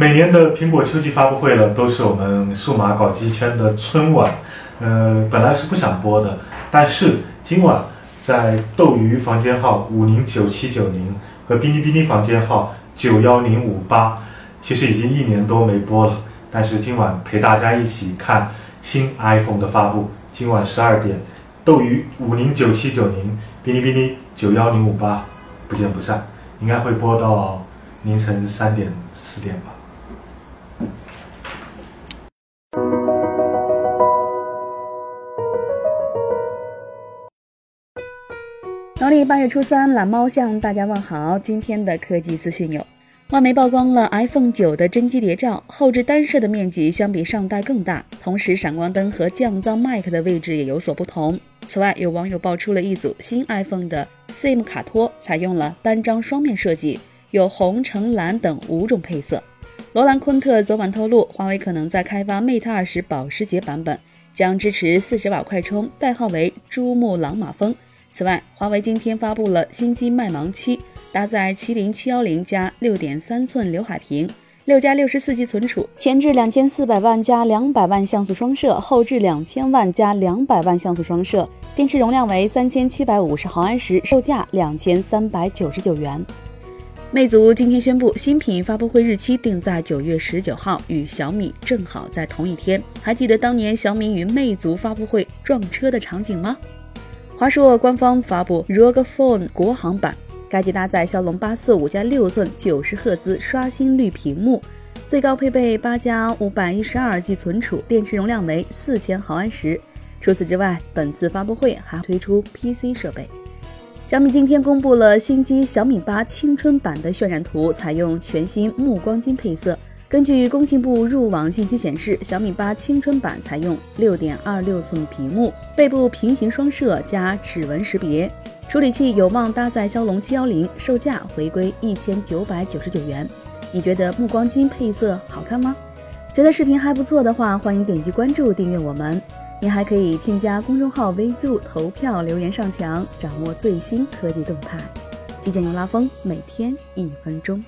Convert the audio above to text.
每年的苹果秋季发布会呢，都是我们数码搞机圈的春晚。呃，本来是不想播的，但是今晚在斗鱼房间号五零九七九零和哔哩哔哩房间号九幺零五八，其实已经一年多没播了。但是今晚陪大家一起看新 iPhone 的发布。今晚十二点，斗鱼五零九七九零，哔哩哔哩九幺零五八，不见不散。应该会播到凌晨三点四点吧。农历八月初三，懒猫向大家问好。今天的科技资讯有：外媒曝光了 iPhone 九的真机谍照，后置单摄的面积相比上代更大，同时闪光灯和降噪麦克的位置也有所不同。此外，有网友爆出了一组新 iPhone 的 SIM 卡托，采用了单张双面设计，有红、橙、蓝等五种配色。罗兰·昆特昨晚透露，华为可能在开发 Mate 20保时捷版本，将支持四十瓦快充，代号为珠穆朗玛峰。此外，华为今天发布了新机麦芒七，搭载麒麟七幺零加六点三寸刘海屏，六加六十四 G 存储，前置两千四百万加两百万像素双摄，后置两千万加两百万像素双摄，电池容量为三千七百五十毫安时，售价两千三百九十九元。魅族今天宣布，新品发布会日期定在九月十九号，与小米正好在同一天。还记得当年小米与魅族发布会撞车的场景吗？华硕官方发布 ROG Phone 国行版，该机搭载骁龙八四五加六寸九十赫兹刷新率屏幕，最高配备八加五百一十二 G 存储，电池容量为四千毫安时。除此之外，本次发布会还推出 PC 设备。小米今天公布了新机小米八青春版的渲染图，采用全新暮光金配色。根据工信部入网信息显示，小米八青春版采用六点二六寸屏幕，背部平行双摄加指纹识别，处理器有望搭载骁龙七幺零，售价回归一千九百九十九元。你觉得暮光金配色好看吗？觉得视频还不错的话，欢迎点击关注订阅我们。你还可以添加公众号 v 住投票留言上墙，掌握最新科技动态。极简又拉风，每天一分钟。